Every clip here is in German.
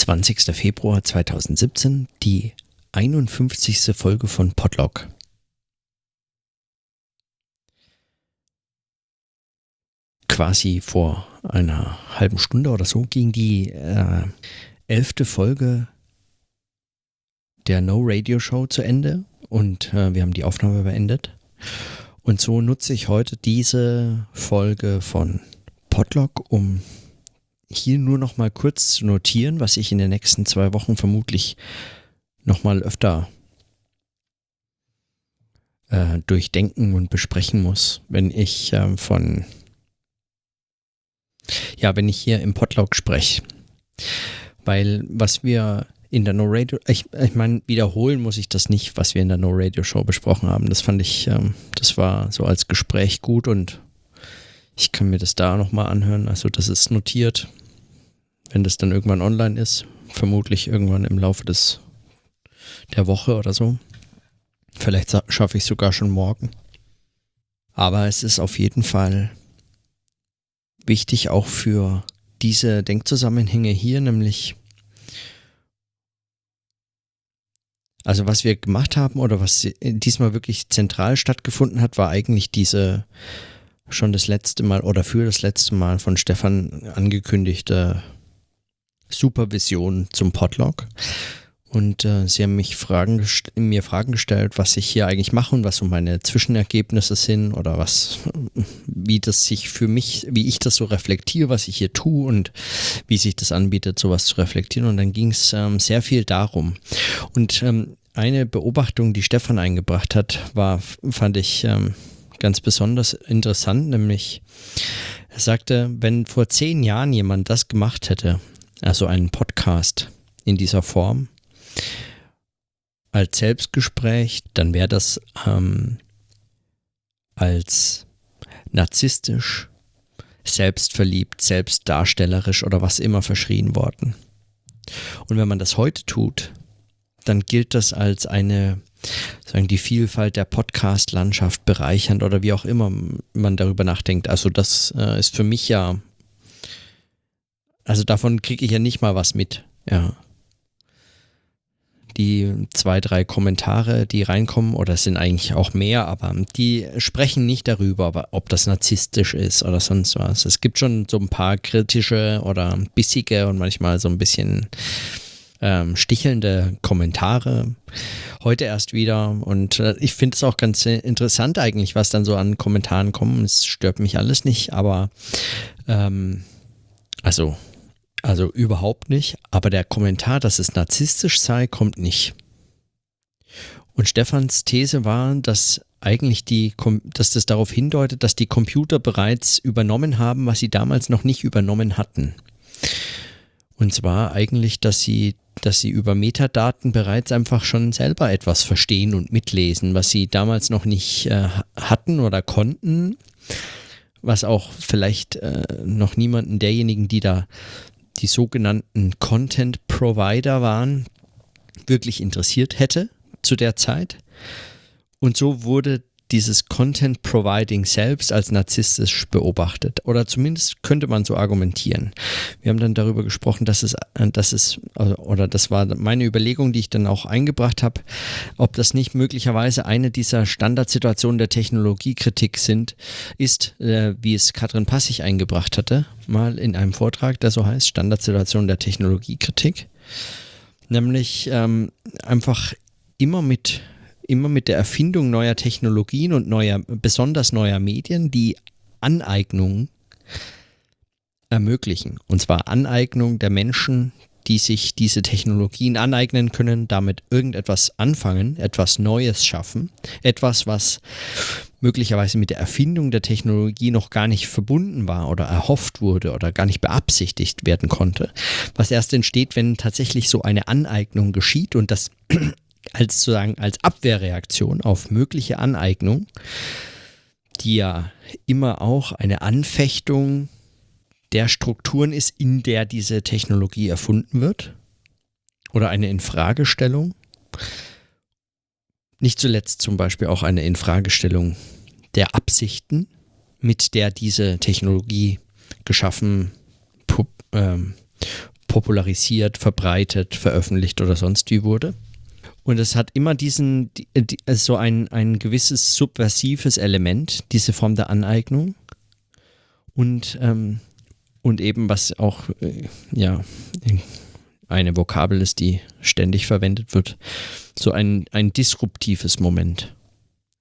20. Februar 2017, die 51. Folge von Podlog. Quasi vor einer halben Stunde oder so ging die äh, elfte Folge der No Radio Show zu Ende und äh, wir haben die Aufnahme beendet. Und so nutze ich heute diese Folge von Podlog, um hier nur noch mal kurz notieren, was ich in den nächsten zwei Wochen vermutlich noch mal öfter äh, durchdenken und besprechen muss, wenn ich äh, von ja, wenn ich hier im Podlog spreche. Weil was wir in der No Radio, ich, ich meine, wiederholen muss ich das nicht, was wir in der No Radio Show besprochen haben. Das fand ich, ähm, das war so als Gespräch gut und ich kann mir das da nochmal anhören. Also das ist notiert, wenn das dann irgendwann online ist. Vermutlich irgendwann im Laufe des der Woche oder so. Vielleicht schaffe ich es sogar schon morgen. Aber es ist auf jeden Fall wichtig auch für diese Denkzusammenhänge hier, nämlich Also was wir gemacht haben oder was diesmal wirklich zentral stattgefunden hat, war eigentlich diese schon das letzte Mal oder für das letzte Mal von Stefan angekündigte Supervision zum Podlog. Und äh, sie haben mich Fragen mir Fragen gestellt, was ich hier eigentlich mache und was so meine Zwischenergebnisse sind oder was, wie das sich für mich, wie ich das so reflektiere, was ich hier tue und wie sich das anbietet, sowas zu reflektieren. Und dann ging es ähm, sehr viel darum. Und ähm, eine Beobachtung, die Stefan eingebracht hat, war, fand ich ähm, ganz besonders interessant, nämlich er sagte, wenn vor zehn Jahren jemand das gemacht hätte, also einen Podcast in dieser Form, als Selbstgespräch, dann wäre das ähm, als narzisstisch, selbstverliebt, selbstdarstellerisch oder was immer verschrien worden. Und wenn man das heute tut, dann gilt das als eine, sagen die Vielfalt der Podcast-Landschaft bereichernd oder wie auch immer man darüber nachdenkt. Also das äh, ist für mich ja, also davon kriege ich ja nicht mal was mit. Ja die zwei, drei Kommentare, die reinkommen, oder es sind eigentlich auch mehr, aber die sprechen nicht darüber, ob das narzisstisch ist oder sonst was. Es gibt schon so ein paar kritische oder bissige und manchmal so ein bisschen ähm, stichelnde Kommentare. Heute erst wieder und äh, ich finde es auch ganz interessant eigentlich, was dann so an Kommentaren kommen. Es stört mich alles nicht, aber ähm, also also überhaupt nicht. Aber der Kommentar, dass es narzisstisch sei, kommt nicht. Und Stefans These war, dass eigentlich die, dass das darauf hindeutet, dass die Computer bereits übernommen haben, was sie damals noch nicht übernommen hatten. Und zwar eigentlich, dass sie, dass sie über Metadaten bereits einfach schon selber etwas verstehen und mitlesen, was sie damals noch nicht äh, hatten oder konnten, was auch vielleicht äh, noch niemanden derjenigen, die da die sogenannten Content Provider waren, wirklich interessiert hätte zu der Zeit. Und so wurde dieses Content Providing selbst als narzisstisch beobachtet. Oder zumindest könnte man so argumentieren. Wir haben dann darüber gesprochen, dass es, dass es, oder das war meine Überlegung, die ich dann auch eingebracht habe, ob das nicht möglicherweise eine dieser Standardsituationen der Technologiekritik sind, ist, äh, wie es Katrin Passig eingebracht hatte, mal in einem Vortrag, der so heißt, Standardsituation der Technologiekritik. Nämlich ähm, einfach immer mit immer mit der Erfindung neuer Technologien und neuer, besonders neuer Medien, die Aneignung ermöglichen. Und zwar Aneignung der Menschen, die sich diese Technologien aneignen können, damit irgendetwas anfangen, etwas Neues schaffen, etwas, was möglicherweise mit der Erfindung der Technologie noch gar nicht verbunden war oder erhofft wurde oder gar nicht beabsichtigt werden konnte, was erst entsteht, wenn tatsächlich so eine Aneignung geschieht und das als sozusagen als Abwehrreaktion auf mögliche Aneignung, die ja immer auch eine Anfechtung der Strukturen ist, in der diese Technologie erfunden wird oder eine Infragestellung. Nicht zuletzt zum Beispiel auch eine Infragestellung der Absichten, mit der diese Technologie geschaffen ähm, popularisiert, verbreitet, veröffentlicht oder sonst wie wurde. Und es hat immer diesen, die, die, so ein, ein gewisses subversives Element, diese Form der Aneignung. Und, ähm, und eben, was auch, äh, ja, eine Vokabel ist, die ständig verwendet wird, so ein, ein disruptives Moment.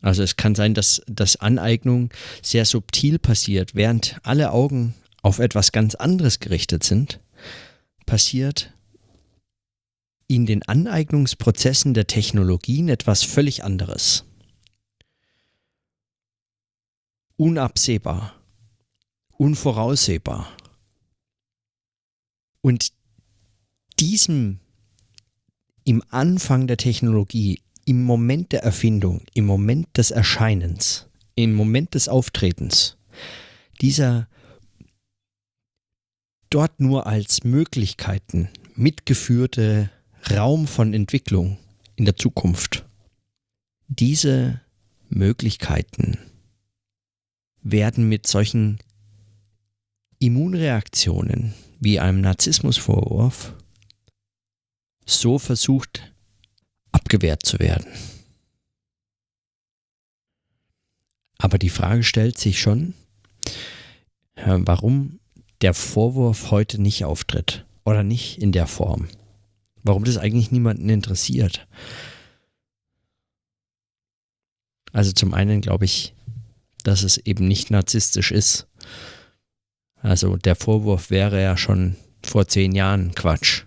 Also es kann sein, dass, dass Aneignung sehr subtil passiert, während alle Augen auf etwas ganz anderes gerichtet sind, passiert in den Aneignungsprozessen der Technologien etwas völlig anderes. Unabsehbar, unvoraussehbar. Und diesem im Anfang der Technologie, im Moment der Erfindung, im Moment des Erscheinens, im Moment des Auftretens, dieser dort nur als Möglichkeiten mitgeführte Raum von Entwicklung in der Zukunft. Diese Möglichkeiten werden mit solchen Immunreaktionen wie einem Narzissmusvorwurf so versucht abgewehrt zu werden. Aber die Frage stellt sich schon, warum der Vorwurf heute nicht auftritt oder nicht in der Form. Warum das eigentlich niemanden interessiert. Also zum einen glaube ich, dass es eben nicht narzisstisch ist. Also der Vorwurf wäre ja schon vor zehn Jahren Quatsch.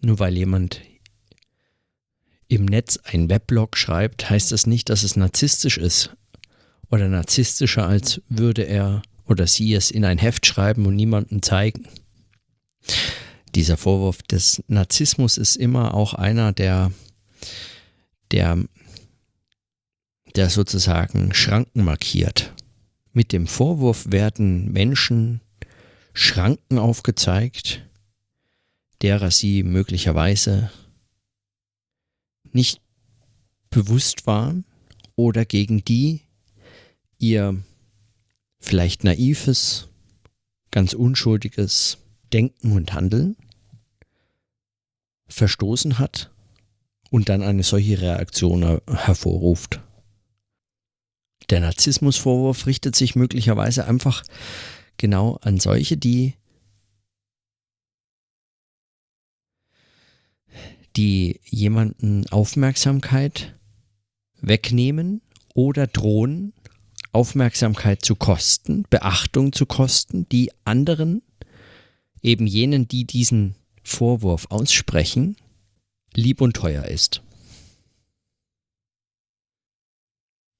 Nur weil jemand im Netz ein Weblog schreibt, heißt das nicht, dass es narzisstisch ist. Oder narzisstischer, als würde er oder sie es in ein Heft schreiben und niemandem zeigen dieser Vorwurf des Narzissmus ist immer auch einer, der, der, der sozusagen Schranken markiert. Mit dem Vorwurf werden Menschen Schranken aufgezeigt, derer sie möglicherweise nicht bewusst waren oder gegen die ihr vielleicht naives, ganz unschuldiges Denken und Handeln verstoßen hat und dann eine solche Reaktion hervorruft. Der Narzissmusvorwurf richtet sich möglicherweise einfach genau an solche, die die jemanden Aufmerksamkeit wegnehmen oder drohen, Aufmerksamkeit zu kosten, Beachtung zu kosten, die anderen eben jenen, die diesen Vorwurf aussprechen, lieb und teuer ist.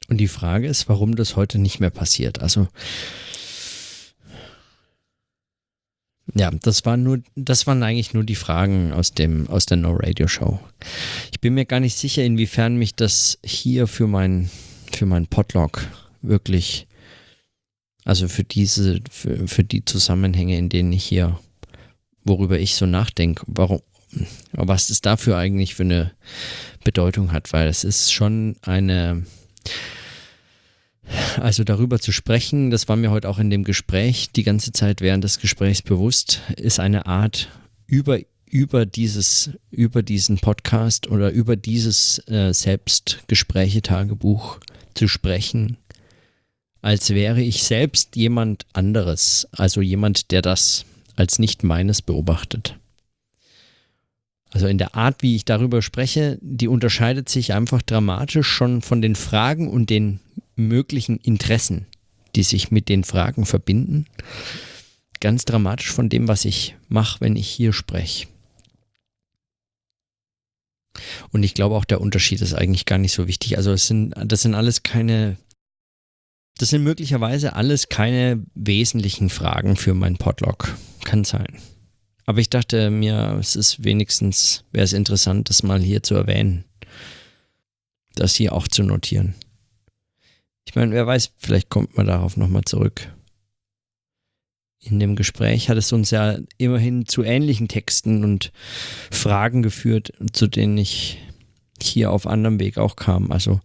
Und die Frage ist, warum das heute nicht mehr passiert. Also ja, das waren nur, das waren eigentlich nur die Fragen aus dem aus der No Radio Show. Ich bin mir gar nicht sicher, inwiefern mich das hier für mein für mein Podlog wirklich, also für diese für, für die Zusammenhänge, in denen ich hier worüber ich so nachdenke, warum, was es dafür eigentlich für eine Bedeutung hat, weil es ist schon eine, also darüber zu sprechen, das war mir heute auch in dem Gespräch die ganze Zeit während des Gesprächs bewusst, ist eine Art über über dieses über diesen Podcast oder über dieses äh, Selbstgespräche-Tagebuch zu sprechen, als wäre ich selbst jemand anderes, also jemand, der das als nicht meines beobachtet. Also in der Art, wie ich darüber spreche, die unterscheidet sich einfach dramatisch schon von den Fragen und den möglichen Interessen, die sich mit den Fragen verbinden. Ganz dramatisch von dem, was ich mache, wenn ich hier spreche. Und ich glaube auch, der Unterschied ist eigentlich gar nicht so wichtig. Also es sind, das sind alles keine das sind möglicherweise alles keine wesentlichen Fragen für mein Podlog. Kann sein. Aber ich dachte mir, es ist wenigstens, wäre es interessant, das mal hier zu erwähnen. Das hier auch zu notieren. Ich meine, wer weiß, vielleicht kommt man darauf nochmal zurück. In dem Gespräch hat es uns ja immerhin zu ähnlichen Texten und Fragen geführt, zu denen ich hier auf anderem Weg auch kam. Also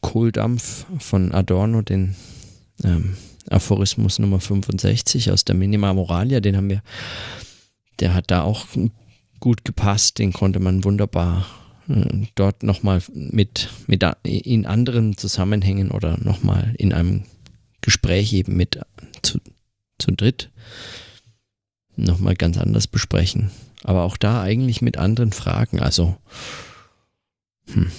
Kohldampf von Adorno, den ähm, Aphorismus Nummer 65 aus der Minima Moralia, den haben wir, der hat da auch gut gepasst, den konnte man wunderbar äh, dort nochmal mit, mit in anderen Zusammenhängen oder nochmal in einem Gespräch eben mit zu, zu dritt nochmal ganz anders besprechen. Aber auch da eigentlich mit anderen Fragen. Also, hm.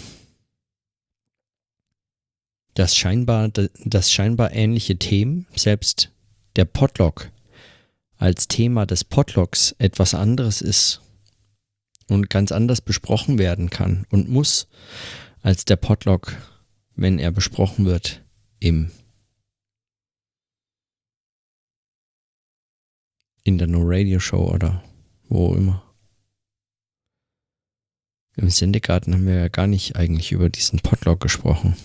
Das scheinbar, das scheinbar ähnliche Themen, selbst der Potlock als Thema des Potlocks etwas anderes ist und ganz anders besprochen werden kann und muss als der Potlock, wenn er besprochen wird im in der No Radio Show oder wo immer. Im Sendegarten haben wir ja gar nicht eigentlich über diesen Potlock gesprochen.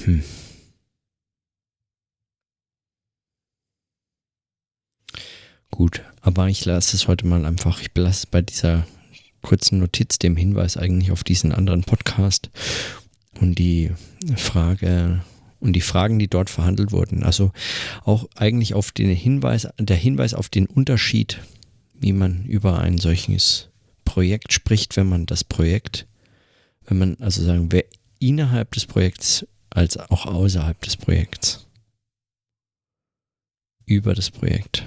Hm. Gut, aber ich lasse es heute mal einfach. Ich belasse bei dieser kurzen Notiz dem Hinweis eigentlich auf diesen anderen Podcast und die Frage und die Fragen, die dort verhandelt wurden. Also auch eigentlich auf den Hinweis, der Hinweis auf den Unterschied, wie man über ein solches Projekt spricht, wenn man das Projekt, wenn man also sagen, wer innerhalb des Projekts als auch außerhalb des Projekts über das Projekt.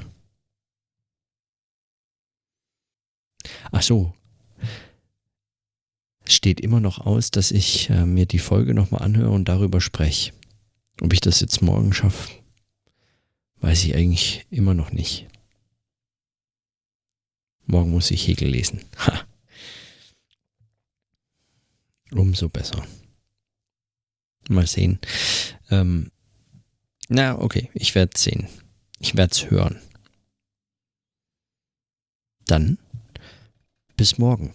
Ach so. Es steht immer noch aus, dass ich äh, mir die Folge nochmal anhöre und darüber spreche. Ob ich das jetzt morgen schaffe, weiß ich eigentlich immer noch nicht. Morgen muss ich Hegel lesen. Ha. Umso besser. Mal sehen. Ähm, na, okay, ich werde es sehen. Ich werde es hören. Dann bis morgen.